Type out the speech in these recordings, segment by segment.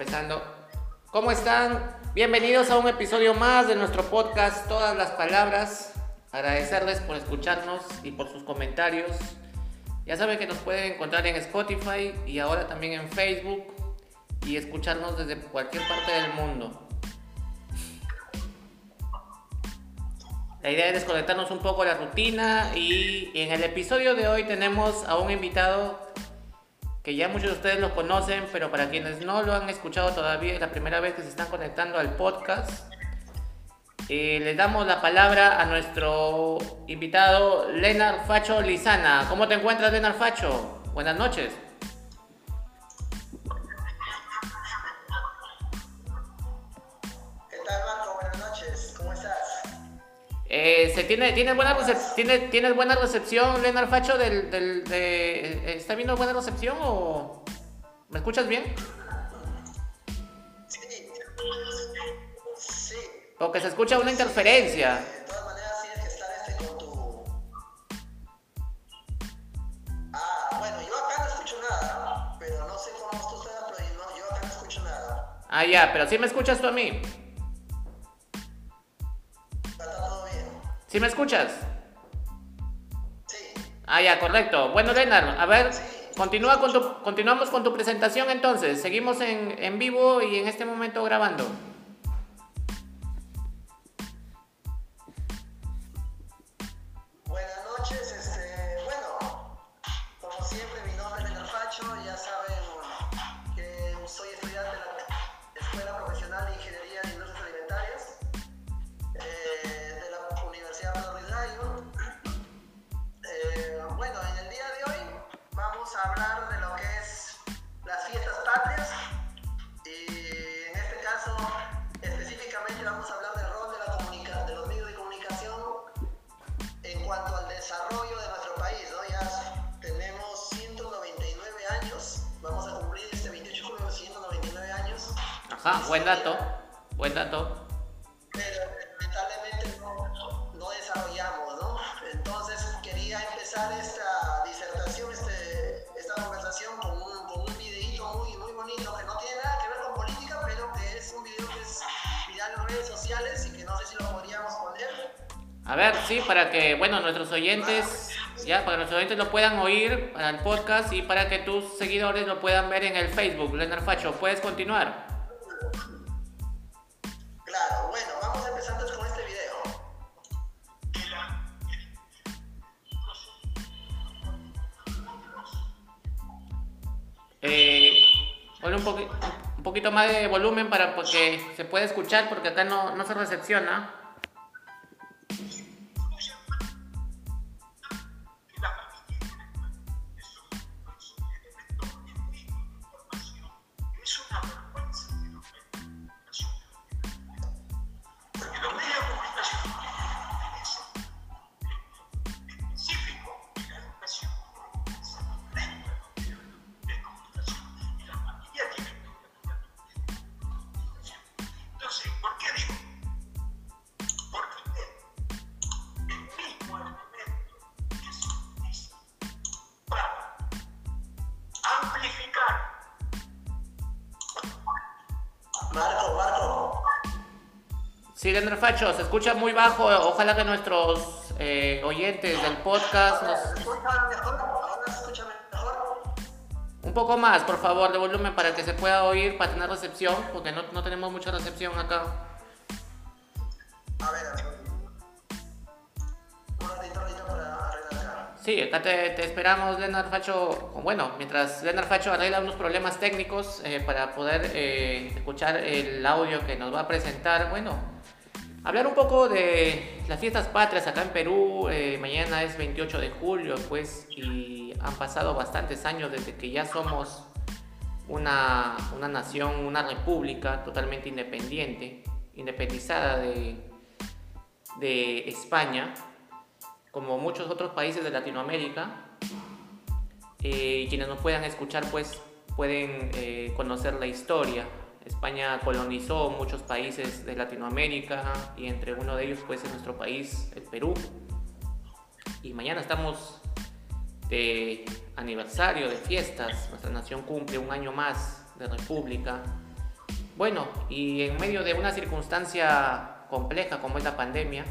empezando. ¿Cómo están? Bienvenidos a un episodio más de nuestro podcast Todas las Palabras. Agradecerles por escucharnos y por sus comentarios. Ya saben que nos pueden encontrar en Spotify y ahora también en Facebook y escucharnos desde cualquier parte del mundo. La idea es desconectarnos un poco de la rutina y en el episodio de hoy tenemos a un invitado que ya muchos de ustedes lo conocen, pero para quienes no lo han escuchado todavía, es la primera vez que se están conectando al podcast. Eh, le damos la palabra a nuestro invitado Leonard Facho Lizana. ¿Cómo te encuentras, Leonard Facho? Buenas noches. Eh, se tiene, tiene, buena tiene, ¿Tienes buena recepción, Leonard Facho? Del, del- de, eh, ¿Está viendo buena recepción o me escuchas bien? Sí. Sí. Porque se escucha una interferencia. De todas maneras, tienes que estar este con tu. Ah, bueno, yo acá no escucho nada, pero no sé cómo tú estás, pero yo acá no escucho nada. Ah, ya, pero sí me escuchas tú a mí. ¿Sí me escuchas? Sí. Ah, ya, correcto. Bueno, Leonard, a ver, Sí. continúa con tu, continuamos con tu presentación entonces. Seguimos en, en vivo y en este momento grabando. Buenas noches, este, bueno, como siempre mi nombre es Leonard Facho, ya saben nuestros oyentes, ya, para que nuestros oyentes lo puedan oír para el podcast y para que tus seguidores lo puedan ver en el Facebook. Leonard Facho, ¿puedes continuar? Claro, bueno, vamos entonces con este video. Eh, ponle un, un poquito más de volumen para que se pueda escuchar porque acá no, no se recepciona. Sí, Leonard Facho, se escucha muy bajo. Ojalá que nuestros eh, oyentes del podcast nos... Un poco más, por favor, de volumen para que se pueda oír, para tener recepción, porque no, no tenemos mucha recepción acá. A ver, a ver. Un ratito, ratito para arreglar acá. Sí, acá te, te esperamos, Leonard Facho. Bueno, mientras Leonard Facho arregla unos problemas técnicos eh, para poder eh, escuchar el audio que nos va a presentar. Bueno, hablar un poco de las fiestas patrias acá en Perú. eh, mañana es 28 de julio, pues, y han pasado bastantes años desde que ya somos una, una nación, una república totalmente independiente, independizada de, de España como muchos otros países de Latinoamérica. eh, y quienes nos puedan escuchar, pues pueden eh, conocer la historia. España colonizó muchos países de Latinoamérica y entre uno de ellos, pues, es nuestro país, el Perú. Y mañana estamos de aniversario de fiestas. Nuestra nación cumple un año más de república. bueno, y en medio de una circunstancia compleja como es la pandemia,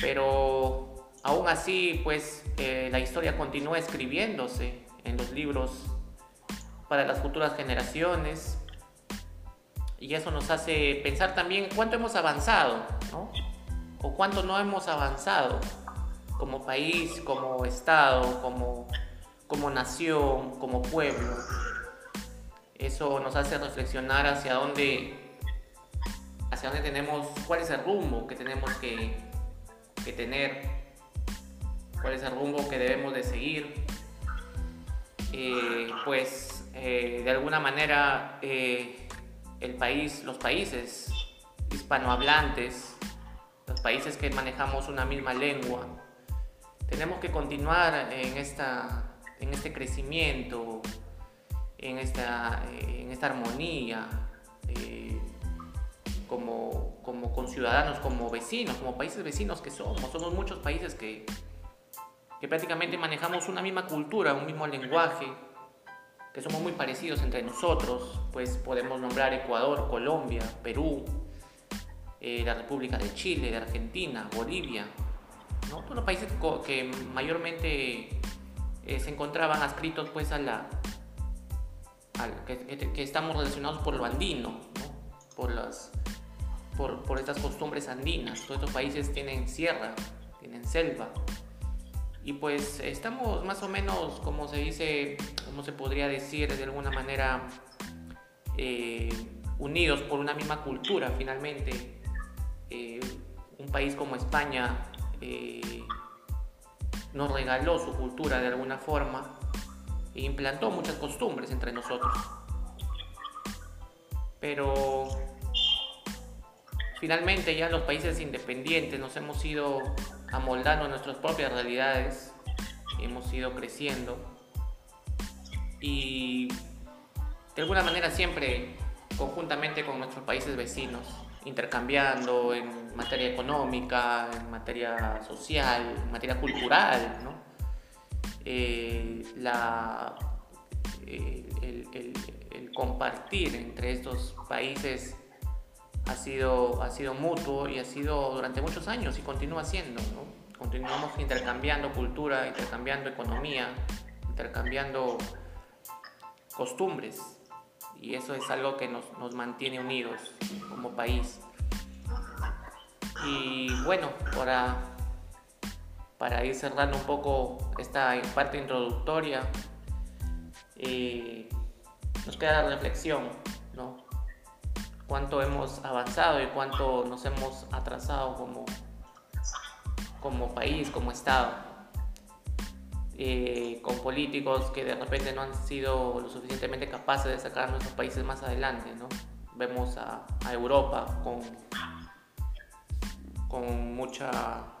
pero aún así, pues eh, la historia continúa escribiéndose en los libros para las futuras generaciones y eso nos hace pensar también cuánto hemos avanzado. O cuánto no hemos avanzado como país, como Estado, como, como nación, como pueblo. Eso nos hace reflexionar hacia dónde, hacia dónde tenemos, cuál es el rumbo que tenemos que, que tener, cuál es el rumbo que debemos de seguir. Eh, pues eh, de alguna manera eh, el país, los países hispanohablantes, los países que manejamos una misma lengua, tenemos que continuar en, esta, en este crecimiento, en esta, en esta armonía, eh, como, como conciudadanos, como vecinos, como países vecinos que somos. Somos muchos países que, que prácticamente manejamos una misma cultura, un mismo lenguaje, que somos muy parecidos entre nosotros, pues podemos nombrar Ecuador, Colombia, Perú, eh, la República de Chile, de Argentina, Bolivia, ¿no? todos los países que mayormente eh, se encontraban adscritos pues a la, que, estamos relacionados por lo andino, ¿no? por, las, por, por estas costumbres andinas. Todos estos países tienen sierra, tienen selva. Y pues estamos más o menos, como se dice, como se podría decir de alguna manera, eh, unidos por una misma cultura finalmente. Eh, un país como España eh, nos regaló su cultura de alguna forma e implantó muchas costumbres entre nosotros. Pero finalmente ya los países independientes nos hemos ido amoldando nuestras propias realidades, hemos ido creciendo y de alguna manera siempre conjuntamente con nuestros países vecinos, intercambiando en materia económica, en materia social, en materia cultural, ¿no? Eh, eh, el, compartir entre estos países ha sido, ha sido mutuo y ha sido durante muchos años y continúa siendo. Continuamos intercambiando cultura, intercambiando economía, intercambiando costumbres y eso es algo que nos, nos mantiene unidos como país. Y bueno, para para ir cerrando un poco esta parte introductoria, eh, nos queda la reflexión. Cuánto hemos avanzado y cuánto nos hemos atrasado como, como país, como Estado, eh, con políticos que de repente no han sido lo suficientemente capaces de sacar nuestros países más adelante, ¿no? Vemos a, a Europa con, con mucha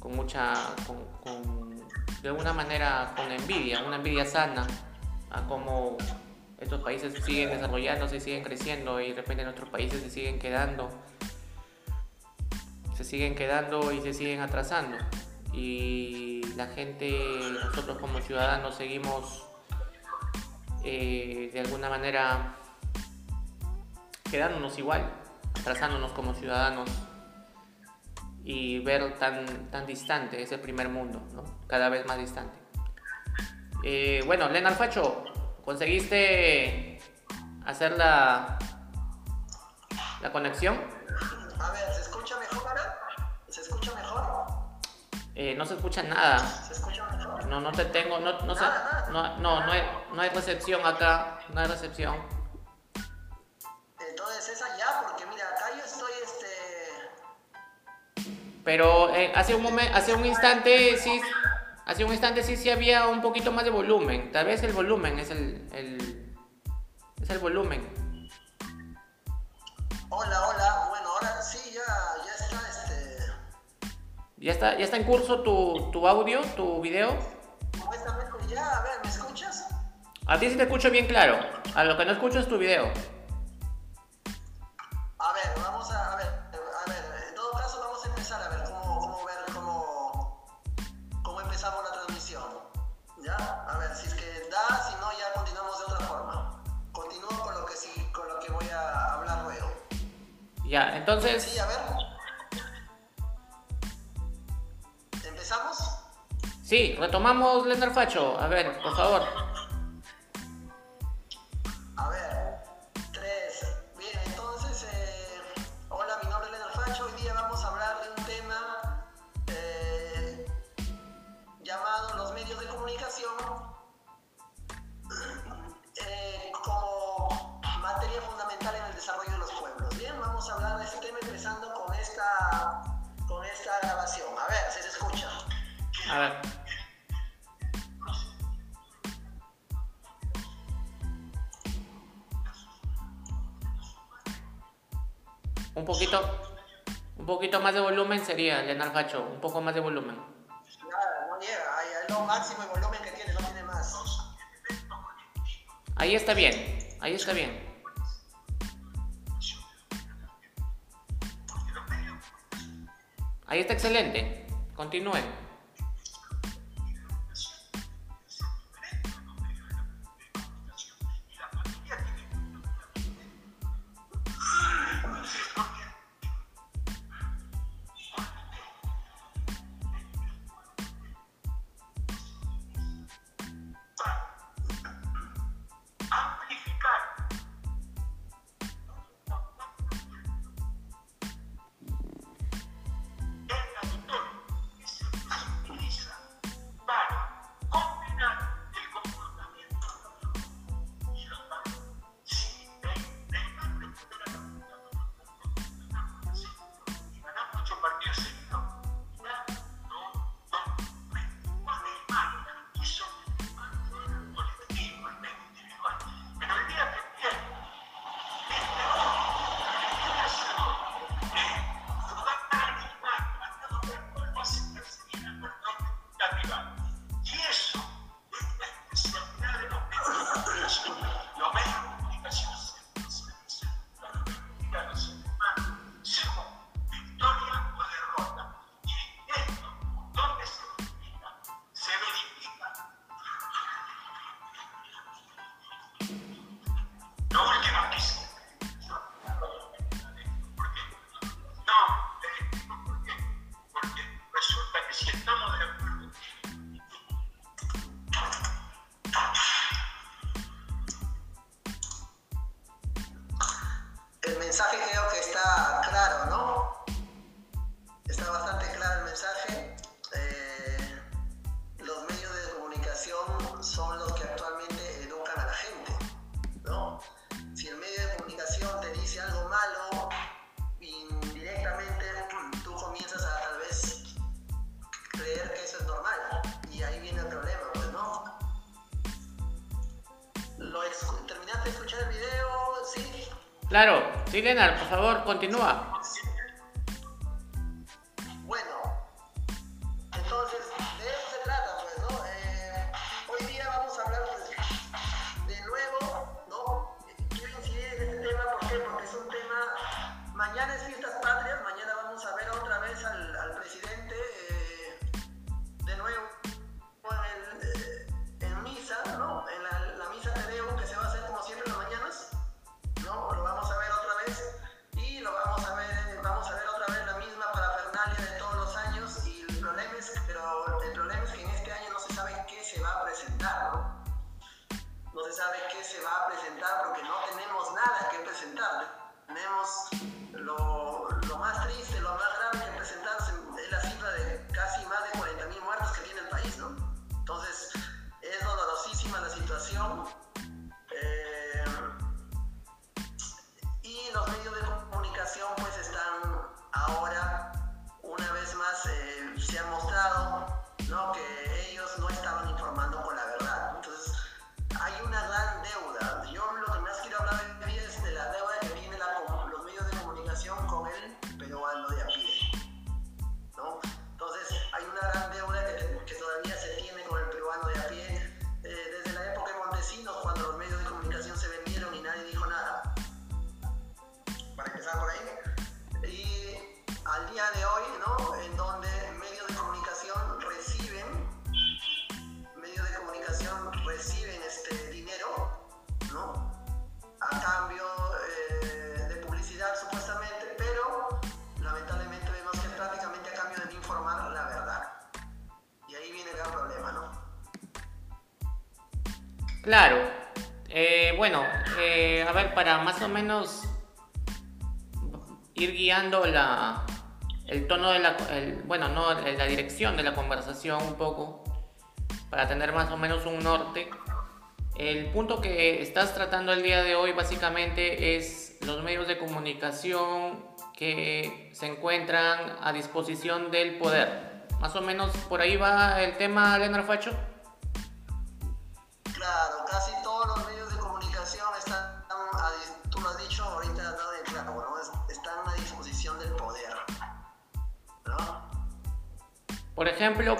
con mucha, con, de alguna manera con envidia, una envidia sana a cómo estos países siguen desarrollándose siguen creciendo y de repente nuestros países se siguen quedando, se siguen quedando y se siguen atrasando. Y la gente, nosotros como ciudadanos seguimos eh, de alguna manera quedándonos igual, atrasándonos como ciudadanos y ver tan, tan distante ese primer mundo, ¿no? cada vez más distante. Eh, bueno, Leonard Facho, ¿conseguiste hacer la, la conexión? A ver, ¿se escucha mejor ahora? ¿Se escucha mejor? Eh, no se escucha nada. ¿Se escucha mejor? No, no te tengo, no, no, sé, no, no, no, hay, no hay recepción acá, no hay recepción. Entonces es allá, porque mira, acá yo estoy pero eh, hace, un momento, hace un instante sí, hace un instante sí, sí había un poquito más de volumen. Tal vez el volumen es el, el es el volumen. Hola, hola. Bueno, ahora sí ya, ya está este. ¿Ya está, ya está en curso tu, tu audio, tu video? Supuestamente ya, a ver, ¿me escuchas? A ti sí te escucho bien claro. A lo que no escucho es tu video. Ya, entonces. Sí, a ver. ¿Empezamos? Sí, retomamos Leonard Facho. A ver, por favor. Un poquito, un poquito más de volumen sería Leonard Facho, un poco más de volumen. Ahí está bien, ahí está bien. Ahí está excelente. Continúen. Milenar, por favor, continúa. Más o menos ir guiando la, el tono de la, el, bueno, no, la dirección de la conversación un poco, para tener más o menos un norte. El punto que estás tratando el día de hoy básicamente es los medios de comunicación que se encuentran a disposición del poder. Más o menos por ahí va el tema, Leonardo Facho. Ejemplo,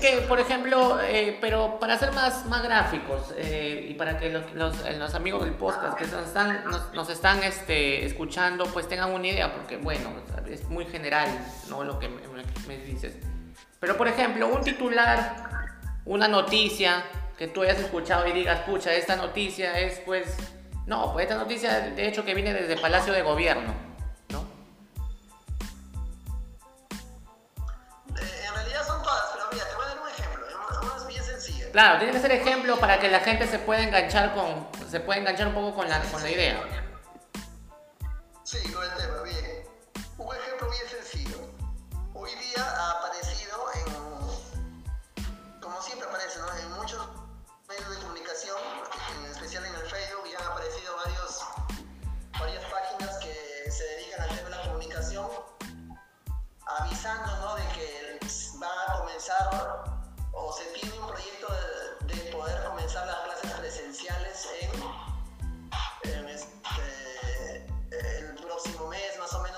que, por ejemplo, eh, pero para ser más, más gráficos eh, y para que los, eh, los, amigos del podcast que nos están, nos, están este, escuchando, pues tengan una idea, porque bueno, es muy general, ¿no? Lo que me, me dices. Pero por ejemplo, un titular, una noticia que tú hayas escuchado y digas, pucha, esta noticia es pues, no, pues esta noticia de hecho que viene desde Palacio de Gobierno Claro, tiene que ser ejemplo para que la gente se pueda enganchar con, se pueda enganchar un poco con la, con la idea. Sí, con el tema, bien. Un ejemplo bien sencillo. Hoy día ha aparecido en, como siempre aparece, ¿no? En muchos medios de comunicación, en especial en el Facebook, ya han aparecido varios, varias páginas que se dedican al tema de la comunicación, avisando, ¿no? De que va a comenzar o se tiene un proyecto de, poder comenzar las clases presenciales en, este, el próximo mes, más o menos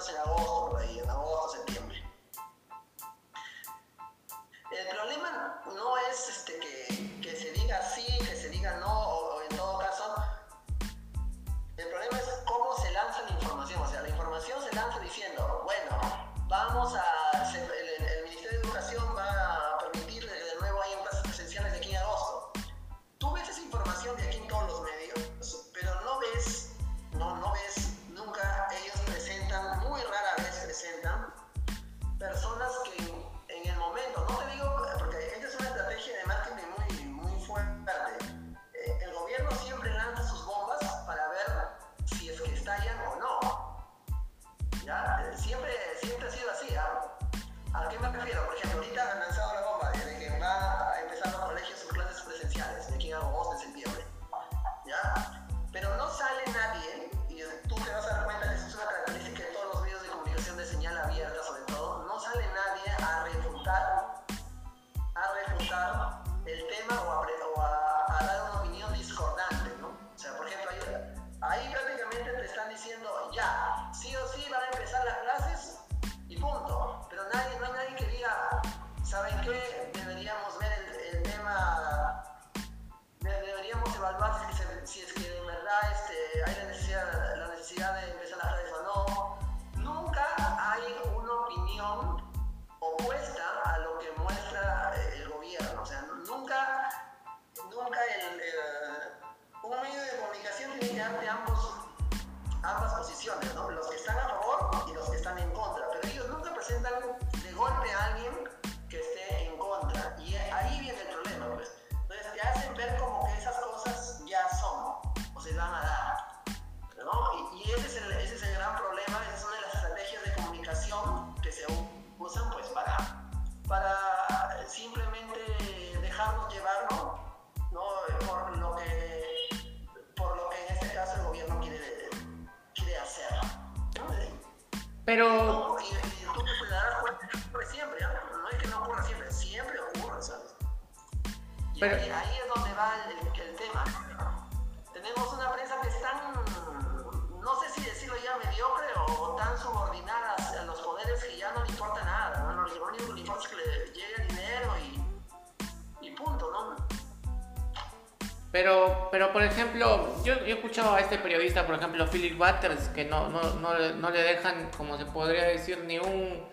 a este periodista, por ejemplo, Philip Butters, que no, no, no, no le dejan, como se podría decir, ni un,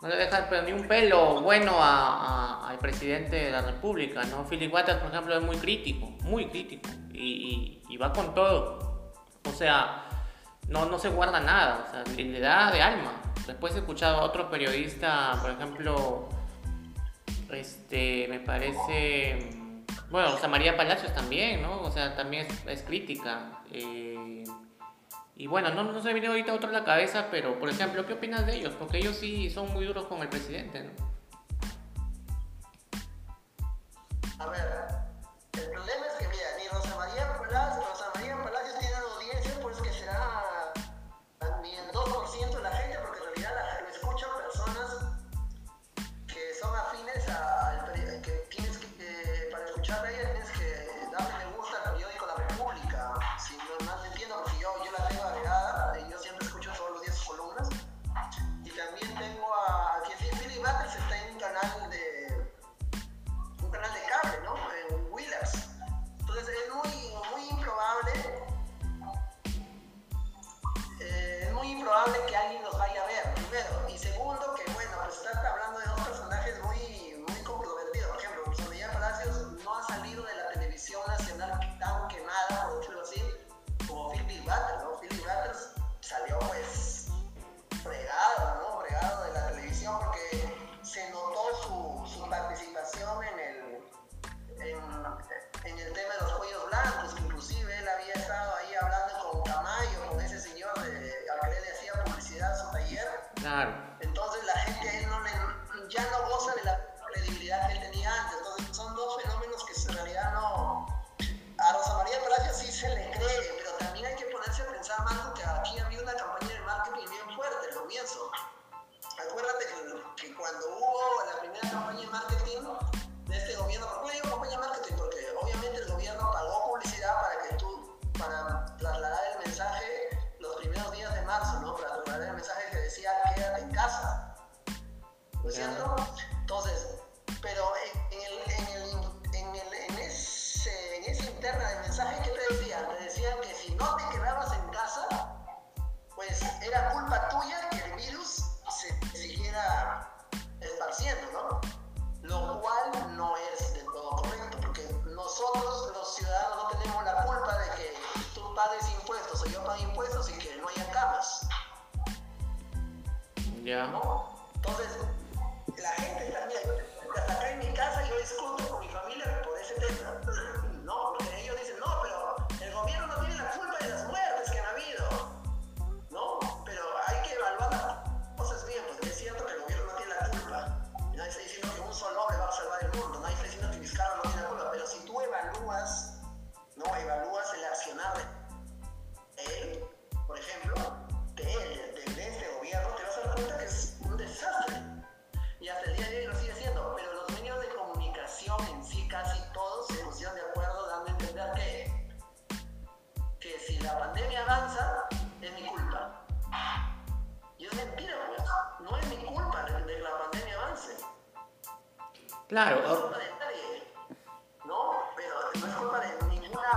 no le dejan pero ni un pelo bueno al presidente de la República, ¿no? Philip Butters, por ejemplo, es muy crítico, muy crítico, y, va con todo. O sea, no, no se guarda nada, o le da de alma. Después he escuchado a otro periodista, por ejemplo, este, me parece bueno, o sea, María Palacios también, ¿no? O sea, también es, crítica. Eh, y bueno, no, no se me viene ahorita otro en la cabeza, pero por ejemplo, ¿qué opinas de ellos? Porque ellos sí son muy duros con el presidente, ¿no? A ver,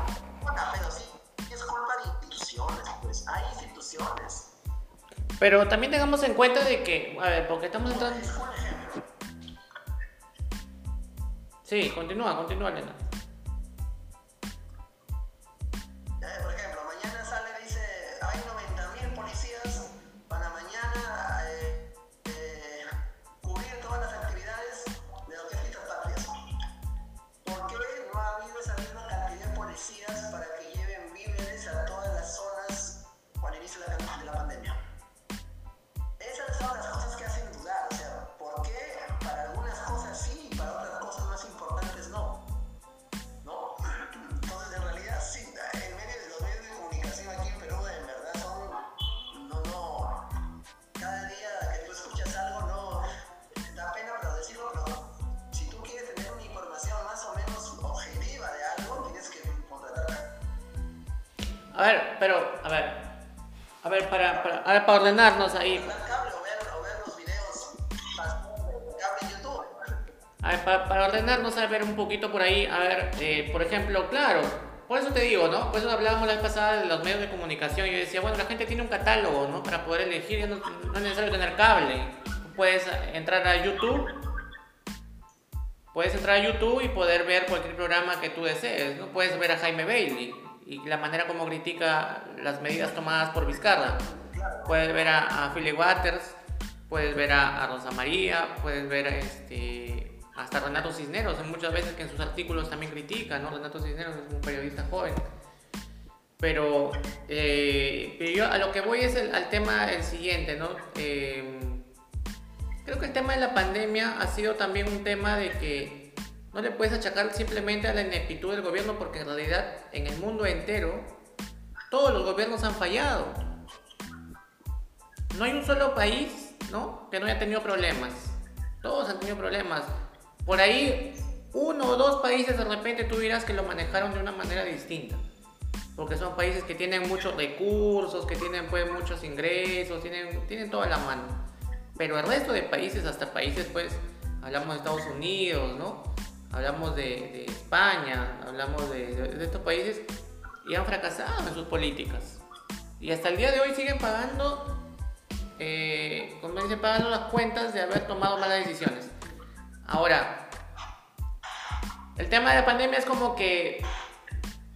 una persona, pero sí es culpa de instituciones, pues hay instituciones. Pero también tengamos en cuenta de que, a ver, porque estamos entrando... Sí, continúa, continúa, Elena. para, para ordenarnos ahí. A ver, para, para, ordenarnos, a ver un poquito por ahí, a ver, eh, por ejemplo, claro, por eso te digo, ¿no? Por eso hablábamos la vez pasada de los medios de comunicación. Yo decía, bueno, la gente tiene un catálogo, ¿no? Para poder elegir, ya no, no es necesario tener cable. Puedes entrar a YouTube, puedes entrar a YouTube y poder ver cualquier programa que tú desees, ¿no? Puedes ver a Jaime Bailey y la manera como critica las medidas tomadas por Vizcarra puedes ver a, a Philly Waters, puedes ver a, Rosa María, puedes ver a este, hasta Renato Cisneros, muchas veces que en sus artículos también critica, ¿no? Renato Cisneros es un periodista joven. Pero, eh, yo a lo que voy es al tema el siguiente, ¿no? Em, creo que el tema de la pandemia ha sido también un tema de que no le puedes achacar simplemente a la ineptitud del gobierno porque en realidad en el mundo entero todos los gobiernos han fallado no hay un solo país ¿no? que no haya tenido problemas. Todos han tenido problemas. Por ahí uno o dos países de repente tú dirás que lo manejaron de una manera distinta porque son países que tienen muchos recursos, que tienen pues muchos ingresos, tienen, tienen toda la mano. Pero el resto de países, hasta países pues, hablamos de Estados Unidos, ¿no? Hablamos de, España, hablamos de, estos países y han fracasado en sus políticas. Y hasta el día de hoy siguen pagando, eh, como dicen, pagando las cuentas de haber tomado malas decisiones. Ahora, el tema de la pandemia es como que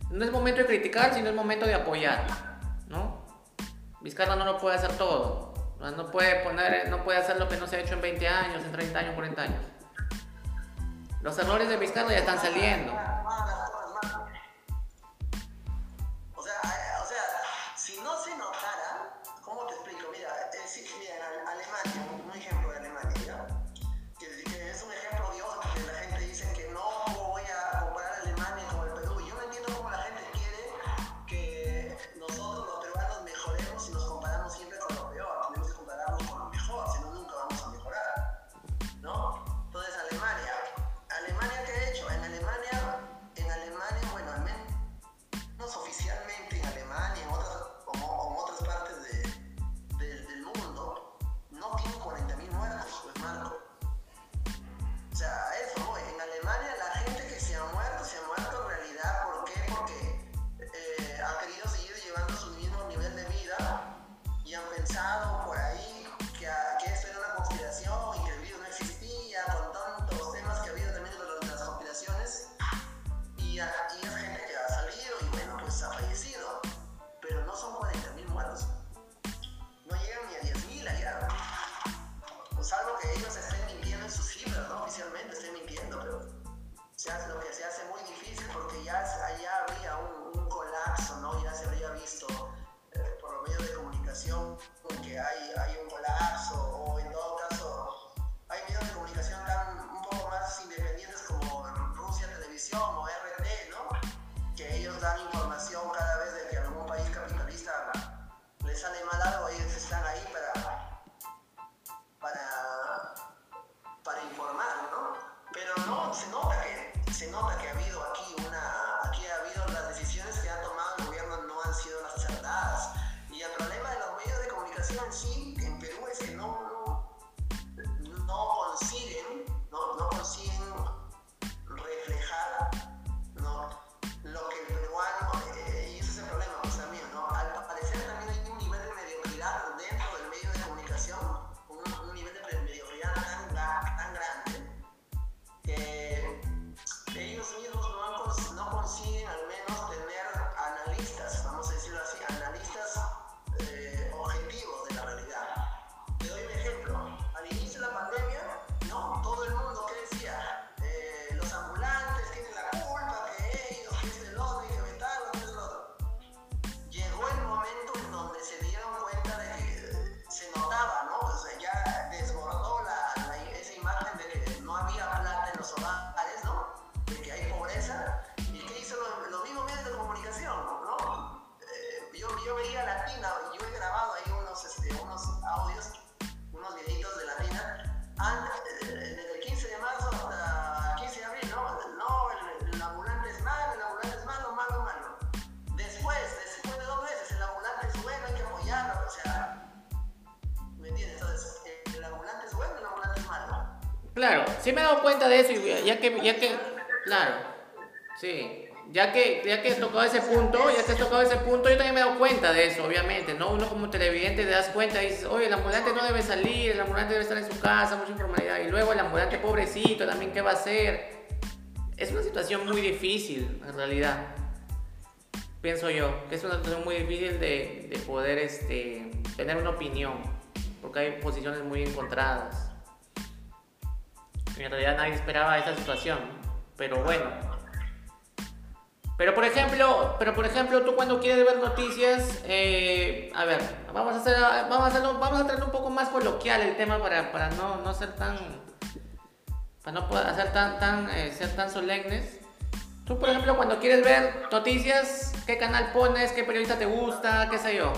no es momento de criticar, sino es momento de apoyar, ¿no? Vizcarra no lo puede hacer todo, no puede, poner, no puede hacer lo que no se ha hecho en 20 años, en 30 años, 40 años. Los errores de Vizcarra ya están saliendo. Claro, cuenta de eso, ya que, ya que, claro, sí, ya que, ya que has tocado ese punto, ya que has tocado ese punto, yo también me he dado cuenta de eso, obviamente, ¿no? Uno como televidente te das cuenta y dices, oye, el ambulante no debe salir, el ambulante debe estar en su casa, mucha informalidad, y luego el ambulante pobrecito también, ¿qué va a hacer? Es una situación muy difícil, en realidad, pienso yo, que es una situación muy difícil de, de poder este, tener una opinión, porque hay posiciones muy encontradas. En realidad nadie esperaba esa situación, pero bueno. Pero por ejemplo, pero por ejemplo, tú cuando quieres ver noticias, eh, a ver, vamos a hacer, vamos a hacerlo, vamos a un poco más coloquial el tema para, para no, no ser tan, para no hacer tan, tan, eh, ser tan solemnes. Tú, por ejemplo, cuando quieres ver noticias, ¿qué canal pones? ¿Qué periodista te gusta? ¿Qué sé yo?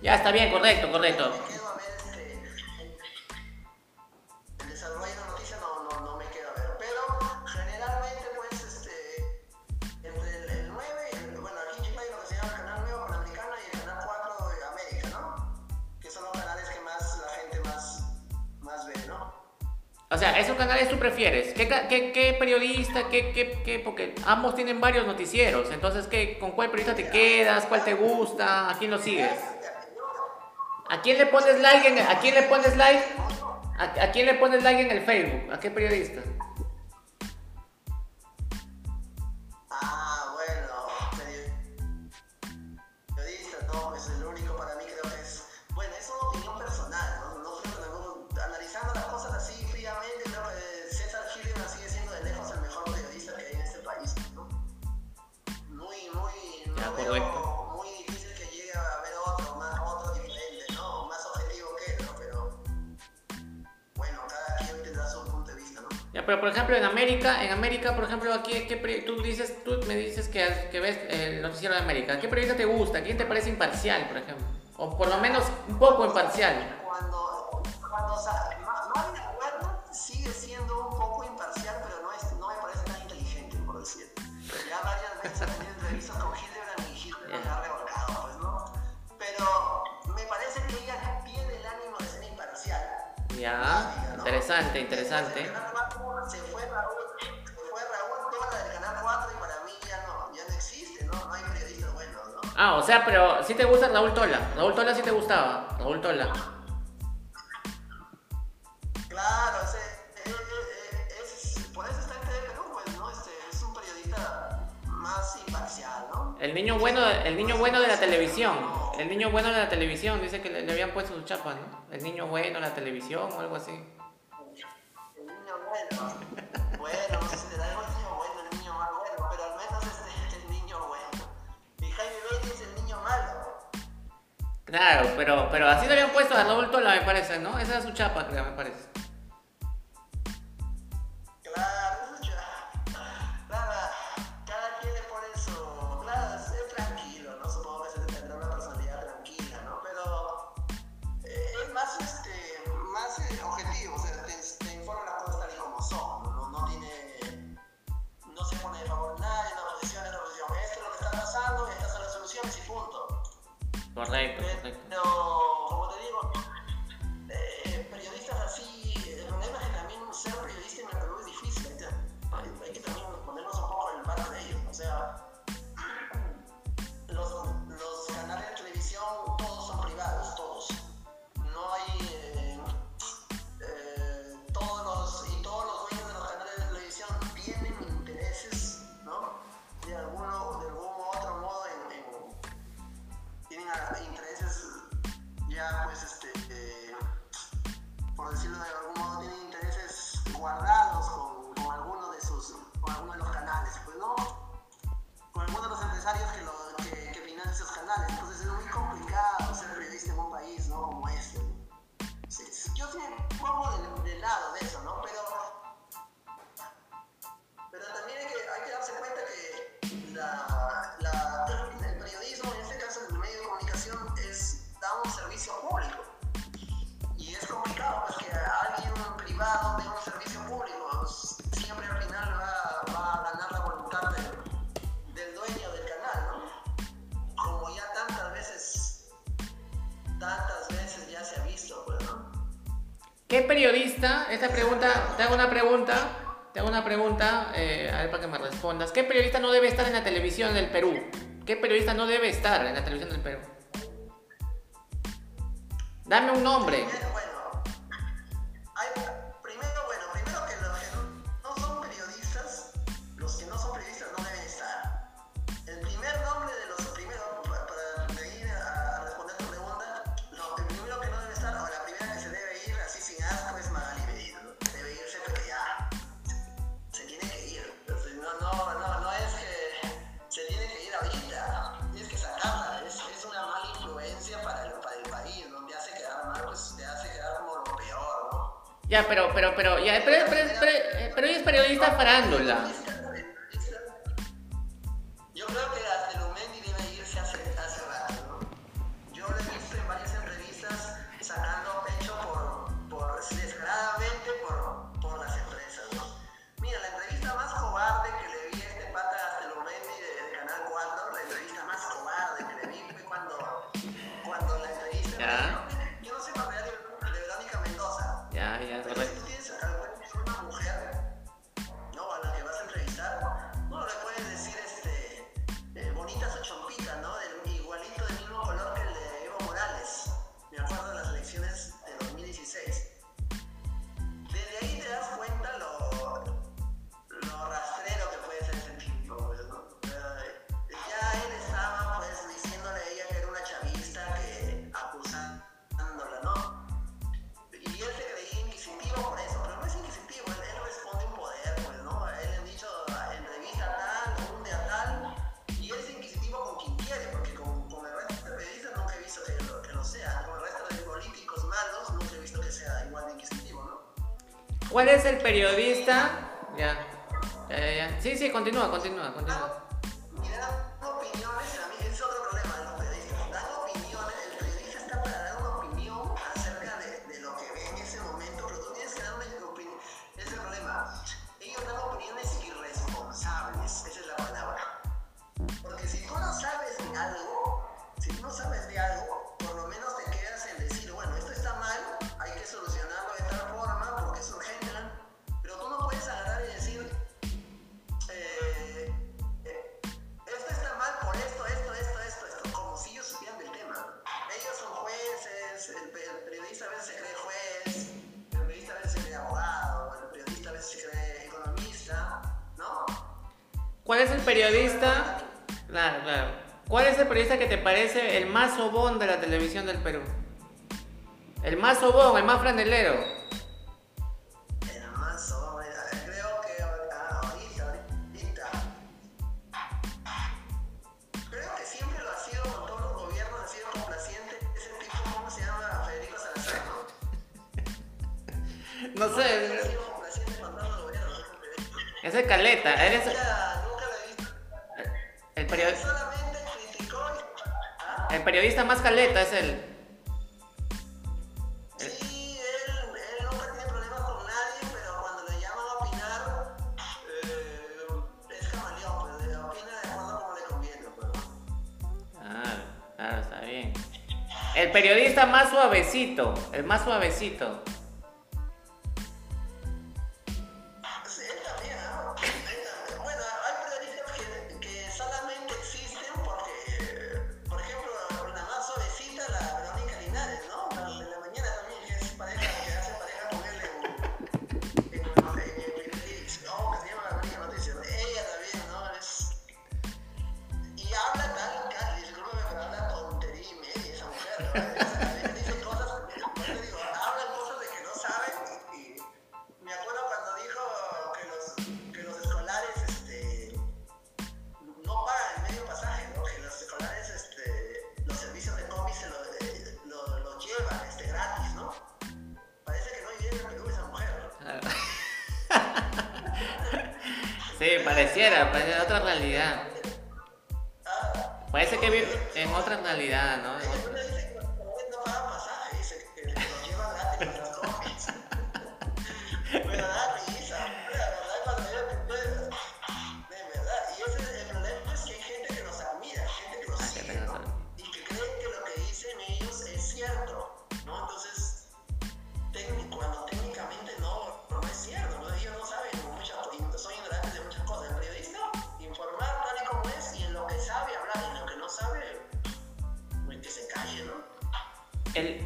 Ya está bien, correcto, correcto. O sea, esos canales tú prefieres. ¿Qué, qué, qué periodista? Qué, qué, qué, porque ambos tienen varios noticieros. Entonces, ¿qué, ¿con cuál periodista te quedas? ¿Cuál te gusta? ¿A quién lo sigues? ¿A quién le pones like en, a quién le pones like? ¿A, ¿A quién le pones like en el Facebook? ¿A qué periodista? Imparcial, por ejemplo? O por lo menos un poco imparcial. Cuando, cuando o sea, no, de acuerdo, sigue siendo un poco imparcial, pero no, es, no me parece tan inteligente, por decir. Ya varias veces he tenido entrevistas con Hildebrand y Hildebrand me ha revolcado, pues, ¿no? Pero me parece que ella tiene el ánimo de ser imparcial. Ya, interesante, interesante. Ah, o sea, pero sí te gusta Raúl Tola. Raúl Tola sí te gustaba. Raúl Tola. Claro, ese, eh, eh, es, por eso está en TV Perú, pues, ¿no? Este, es un periodista más imparcial, ¿no? El niño bueno, el niño bueno de la televisión. El niño bueno de la televisión, dice que le, habían puesto su chapa, ¿no? El niño bueno de la televisión o algo así. El niño bueno. Bueno, no sé si le da algo Claro, pero, pero así le habían puesto a Raúl Tola, me parece, ¿no? Esa es su chapa, creo, me parece. Correcto, ¿Qué periodista, esta pregunta, te hago una pregunta, te hago una pregunta, eh, a ver para que me respondas. ¿Qué periodista no debe estar en la televisión del Perú? ¿Qué periodista no debe estar en la televisión del Perú? Dame un nombre. ¿Cuál es el periodista? Ya. Sí, sí, continúa, continúa, continúa. más sobón de la televisión del Perú. El más sobón, el más franelero. El más sobón, eh, creo que ahorita, ahorita. Creo que siempre lo ha sido con todos los gobiernos, ha sido complaciente. Ese tipo, ¿cómo se llama? Federico Salazar, ¿no? no sé. Ha sido complaciente con todos los gobiernos. Ese es caleta, eres. Nunca, nunca lo he visto. El periodista el periodista más caleta es él. Sí, él, él nunca tiene problemas con nadie, pero cuando le llaman a opinar, eh, es camaleón, pues, le opina de forma como le conviene. Pero... Claro, claro, está bien. El periodista más suavecito, el más suavecito.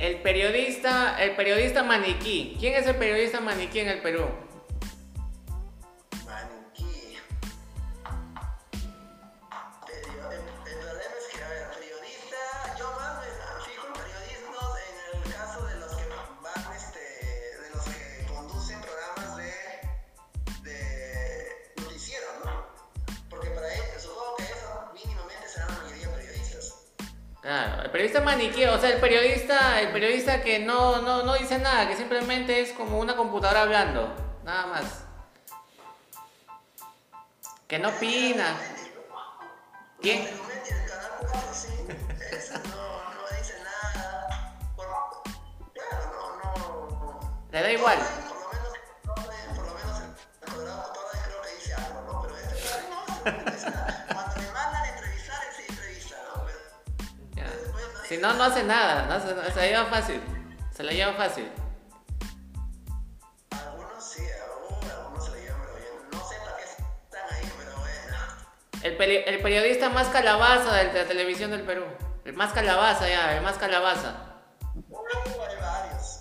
el periodista, el periodista maniquí. ¿Quién es el periodista maniquí en el Perú? El periodista que no, no, no dice nada, que simplemente es como una computadora hablando, nada más. Que no opina. No hace- se la lleva fácil. Se la lleva fácil. Algunos sí, algunos, algunos se le llevan, pero bien. No sé para qué están ahí, pero bueno. El, peri- el periodista más calabaza de la televisión del Perú. El más calabaza ya, el más calabaza. Uh, hay varios.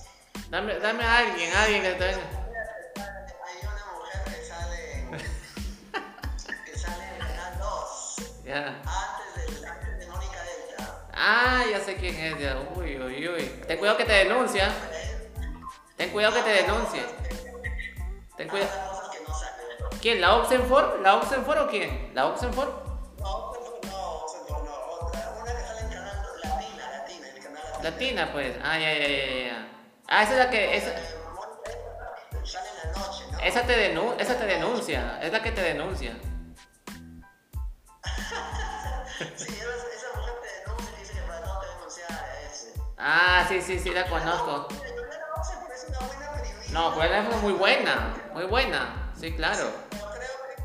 Dame, dame a alguien, alguien que te venga. Ah, ya sé quién es, ya. Uy, uy, uy. Ten cuidado que te denuncia. Ten cuidado que te denuncie. Ten cuidado. ¿Quién? ¿La Oxenford? ¿La Oxenford o quién? ¿La Oxenford? No, no, no, no. Una que Canal Latina, Latina, el canal Latina. Latina, pues. Ah, ya, ya, ya, ya. Ah, esa es la que. Esa, esa, te denu- esa te denuncia. Es la que te denuncia. Sí, Ah, sí, sí, sí, la conozco. Es. No, pues ella fue muy buena. Muy buena. Sí, claro. Pero creo que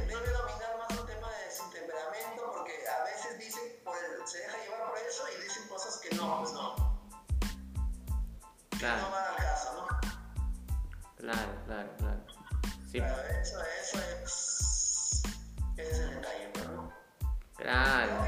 debe dominar más un tema de su temperamento porque a veces dicen, por el- se deja llevar por eso y dicen cosas que no, pues no, no Claro, van al caso, ¿no? claro, claro, claro. Sí, Pero eso, eso es, es el detalle, ¿no? claro.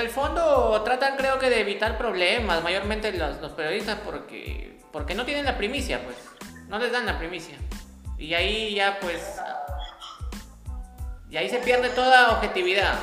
El fondo tratan creo que de evitar problemas, mayormente los, los periodistas porque, porque no tienen la primicia, pues. No les dan la primicia. Y ahí ya pues... Y ahí se pierde toda objetividad.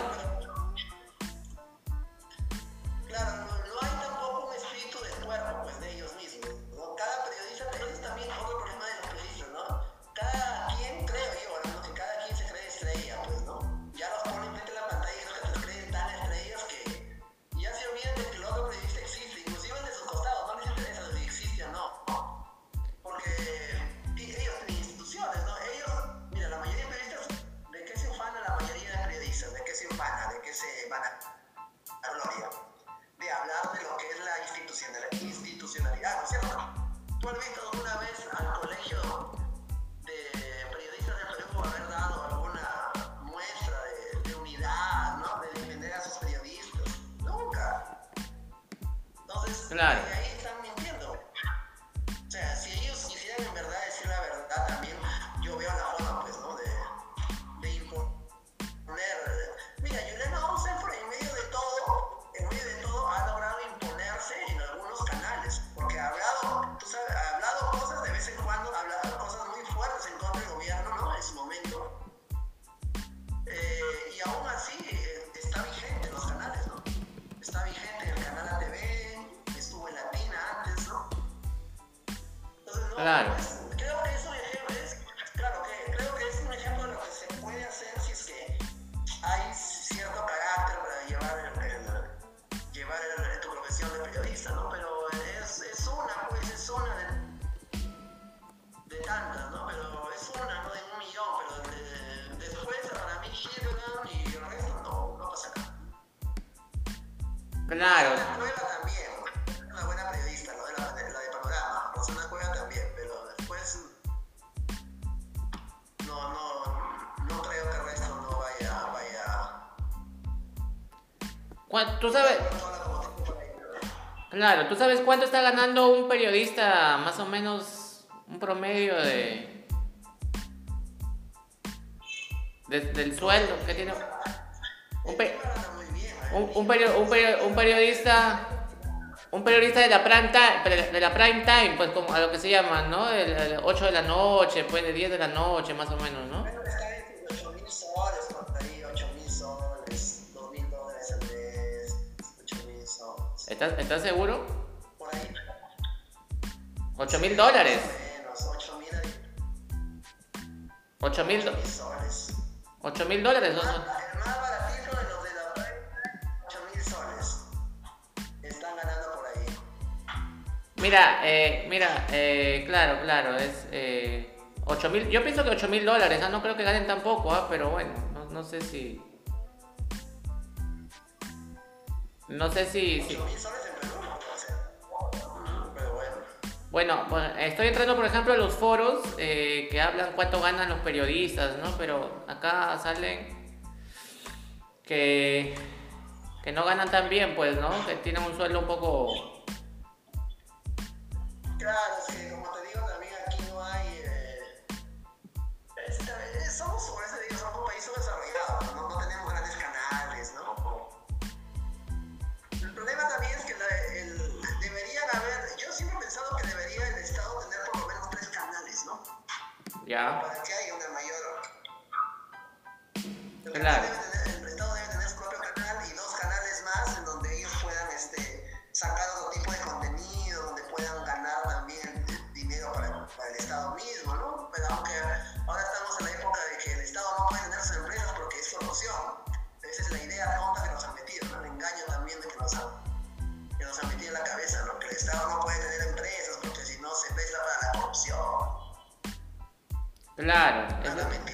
¿Tú sabes? Claro, ¿tú sabes cuánto está ganando un periodista más o menos un promedio de... de del sueldo que tiene? Un, pe... un, un, un, periodista... Un periodista de la, prime time, de la prime time, pues como a lo que se llama, ¿no? El, el 8 de la noche, pues de 10 de la noche, más o menos, ¿no? ¿Estás, seguro? Por ahí. ¿8 mil dólares? Ocho mil. ¿8 mil dólares? ¿8 dólares? El más baratito de los de soles. Están ganando por ahí. Mira, eh, mira, eh, claro, claro, es. Eh, Yo pienso que 8 dólares, ¿ah? no creo que ganen tampoco, ¿ah? pero bueno, no sé si. No sé si... si... Bueno, estoy entrando, por ejemplo, a los foros eh, que hablan cuánto ganan los periodistas, ¿no? Pero acá salen que, que no ganan tan bien, pues, ¿no? Que tienen un sueldo un poco... Claro, sí, Ya. Para que haya una mayor. Claro. Claro. Ah, Claramente.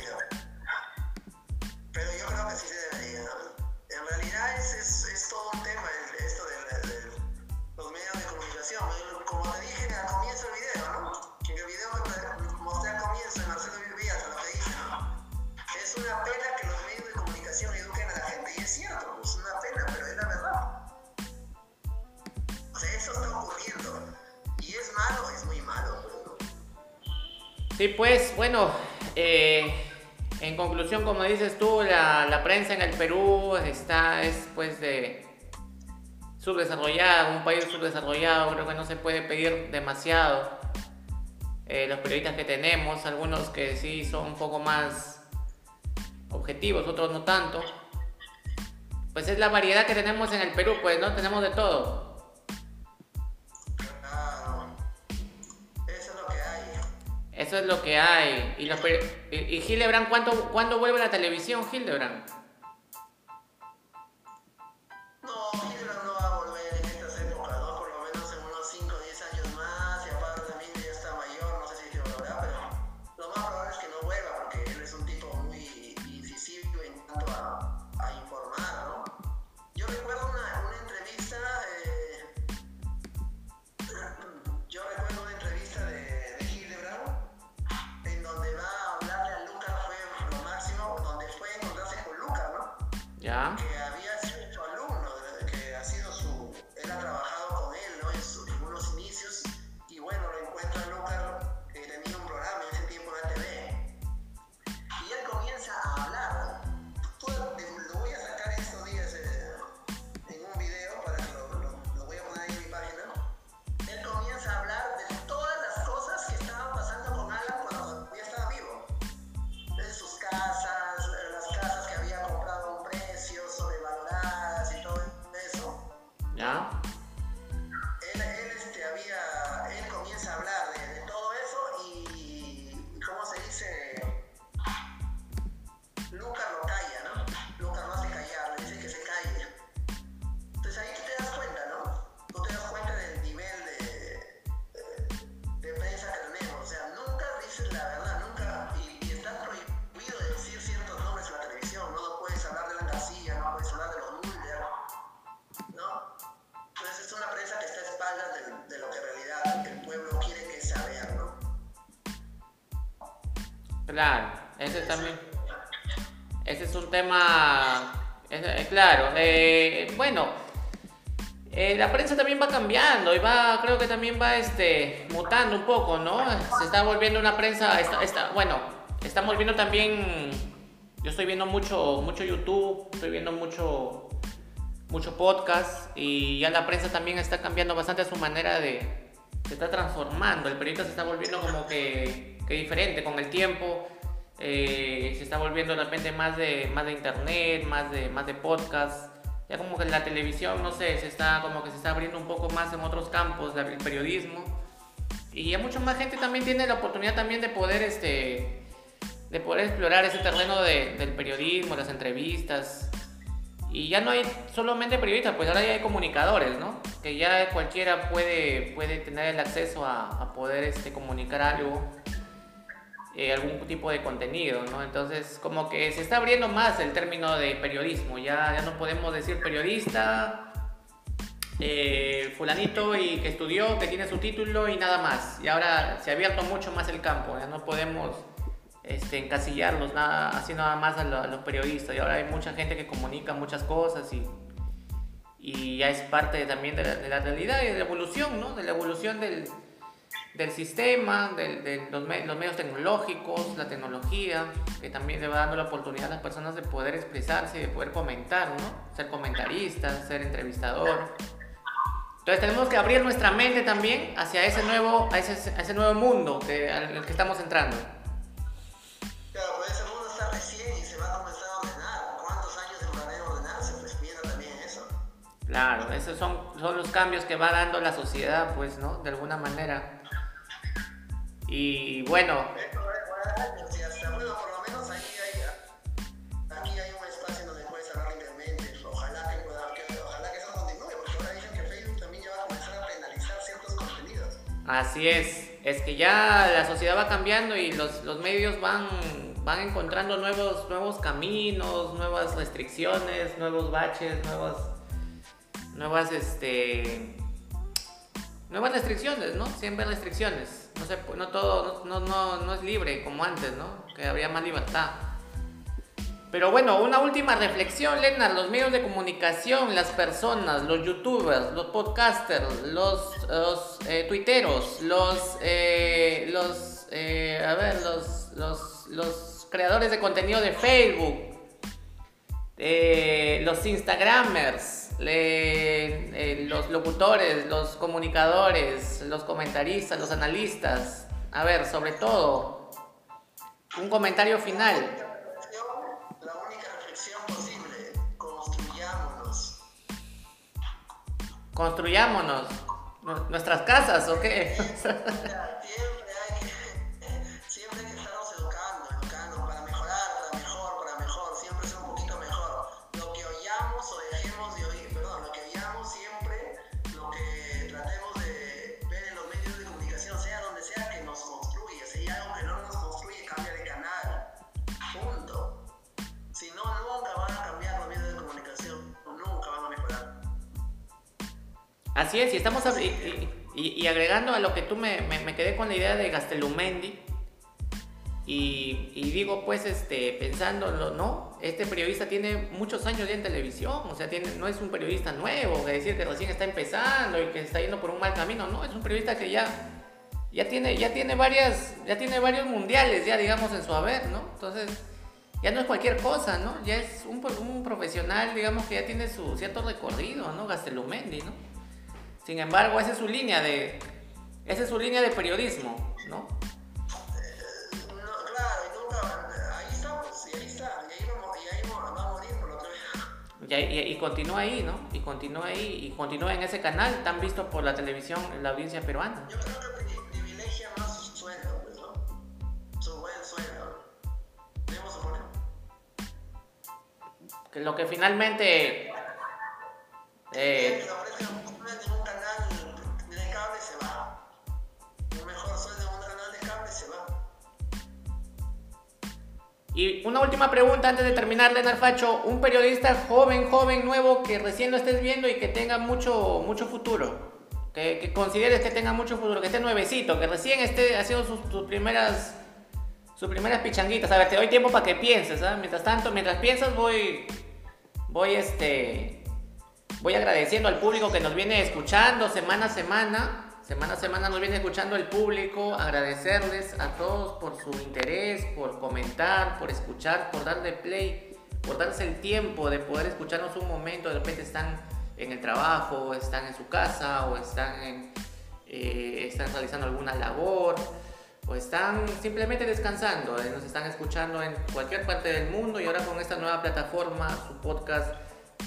Sí, pues bueno, eh, en conclusión, como dices tú, la, prensa en el Perú está, es pues de subdesarrollada, un país subdesarrollado, creo que no se puede pedir demasiado. Eh, los periodistas que tenemos, algunos que sí son un poco más objetivos, otros no tanto. Pues es la variedad que tenemos en el Perú, pues no tenemos de todo. Eso es lo que hay. ¿Y, los, Hildebrand cuándo, cuándo vuelve la televisión, Hildebrand? Claro, ese también. Ese es un tema. Eh, claro, eh, bueno. Eh, la prensa también va cambiando y va, creo que también va este, mutando un poco, ¿no? Se está volviendo una prensa, está, está, bueno, estamos viendo también, yo estoy viendo mucho, mucho YouTube, estoy viendo mucho, mucho podcast y ya la prensa también está cambiando bastante su manera de, se está transformando, el periodista se está volviendo como que que diferente con el tiempo, eh, se está volviendo de repente más de, más de internet, más de, más de podcast. Ya como que la televisión, no sé, se está como que se está abriendo un poco más en otros campos, el periodismo. Y ya mucha más gente también tiene la oportunidad también de poder, este, de poder explorar ese terreno de, del periodismo, las entrevistas. Y ya no hay solamente periodistas, pues ahora ya hay comunicadores, ¿no? Que ya cualquiera puede, puede tener el acceso a, a poder este, comunicar algo eh, algún tipo de contenido, ¿no? Entonces, como que se está abriendo más el término de periodismo, ya, ya no podemos decir periodista, eh, fulanito y que estudió, que tiene su título y nada más. Y ahora se ha abierto mucho más el campo, ya no podemos este, encasillarlos nada, así nada más a, los periodistas. Y ahora hay mucha gente que comunica muchas cosas y, y ya es parte también de la, de la realidad y de la evolución, ¿no? De la evolución del, del sistema, de, los, medios tecnológicos, la tecnología, que también le va dando la oportunidad a las personas de poder expresarse y de poder comentar, ¿no? Ser comentarista, ser entrevistador. Entonces tenemos que abrir nuestra mente también hacia ese nuevo, a ese, ese nuevo mundo que, al que estamos entrando. Claro, ese mundo está recién y se va a comenzar a ordenar. ¿Cuántos años demorará en ordenarse? Pues piensa también eso. Claro, esos son, son los cambios que va dando la sociedad, pues, ¿no? De alguna manera. Y bueno. Así es, es que ya la sociedad va cambiando y los, los medios van, van encontrando nuevos, nuevos caminos, nuevas restricciones, nuevos baches, nuevas, nuevas, este, nuevas restricciones, ¿no? Siempre restricciones no, sé, no todo, no, no, no, es libre como antes, ¿no? Que había más libertad. Pero bueno, una última reflexión, Lennart. Los medios de comunicación, las personas, los youtubers, los podcasters, los, los eh, tuiteros, los, eh, los, eh, a ver, los, los, los, creadores de contenido de Facebook, los Instagramers, eh, los locutores, los comunicadores, los comentaristas, los analistas. A ver, sobre todo, un comentario final. La única reflexión posible, construyámonos. Construyámonos. ¿Nuestras casas o qué? Así es, y estamos y, agregando a lo que tú me, quedé con la idea de Gastelumendi. Y, y, digo, pues, este, pensándolo, ¿no? Este periodista tiene muchos años ya en televisión, o sea, no es un periodista nuevo, que decir que recién está empezando y que está yendo por un mal camino, no, es un periodista que ya, ya, tiene, ya, tiene, varias, ya tiene varios mundiales, ya digamos, en su haber, ¿no? Entonces, ya no es cualquier cosa, ¿no? Ya es un, un profesional, digamos, que ya tiene su cierto recorrido, ¿no? Gastelumendi, ¿no? Sin embargo, esa es su línea de, esa es su línea de periodismo, ¿no? claro, y. Y, y, continúa ahí, ¿no? Y continúa ahí, y continúa en ese canal tan visto por la televisión, la audiencia peruana. Yo creo que privilegia más su sueldo, pues, ¿no? Su buen sueldo. Debemos suponer. Que lo que finalmente... Eh, Y una última pregunta antes de terminar, Leonard Facho. Un periodista joven, joven, nuevo, que recién lo estés viendo y que tenga mucho, mucho futuro. Que, que consideres que tenga mucho futuro, que esté nuevecito, que recién esté haciendo sus, sus primeras sus primeras pichanguitas. A ver, te doy tiempo para que pienses, ¿ah? Mientras tanto, mientras piensas, voy, voy, este, voy agradeciendo al público que nos viene escuchando semana a semana Semana a semana nos viene escuchando el público, agradecerles a todos por su interés, por comentar, por escuchar, por darle play, por darse el tiempo de poder escucharnos un momento. De repente están en el trabajo, están en su casa o están, en, eh, están realizando alguna labor o están simplemente descansando. eh, Nos están escuchando en cualquier parte del mundo y ahora con esta nueva plataforma, su podcast,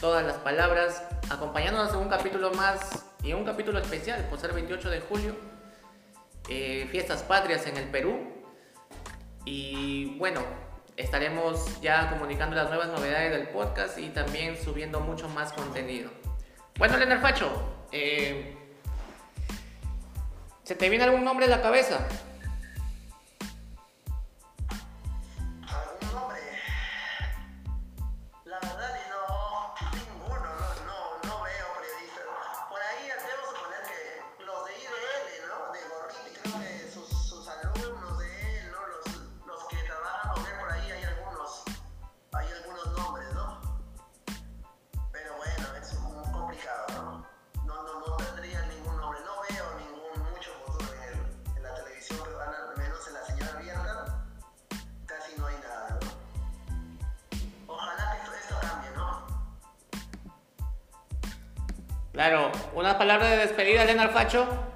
todas las palabras, acompañándonos en un capítulo más y un capítulo especial por ser 28 de julio, eh, fiestas patrias en el Perú. Y bueno, estaremos ya comunicando las nuevas novedades del podcast y también subiendo mucho más contenido. Bueno, Leonard Facho, eh, ¿se te viene algún nombre a la cabeza? Palabra de despedida, Leonard Facho.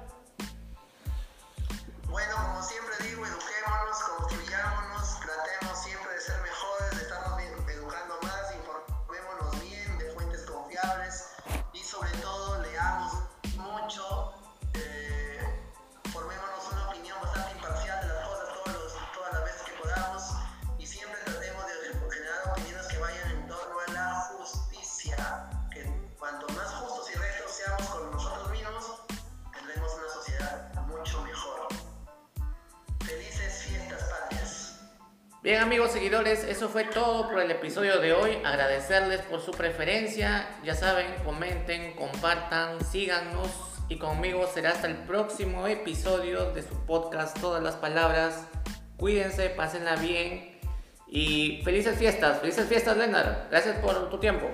Eso fue todo por el episodio de hoy. Agradecerles por su preferencia. Ya saben, comenten, compartan, síganos. Y conmigo será hasta el próximo episodio de su podcast Todas las Palabras. Cuídense, pásenla bien. Y felices fiestas, felices fiestas Leonard. Gracias por tu tiempo.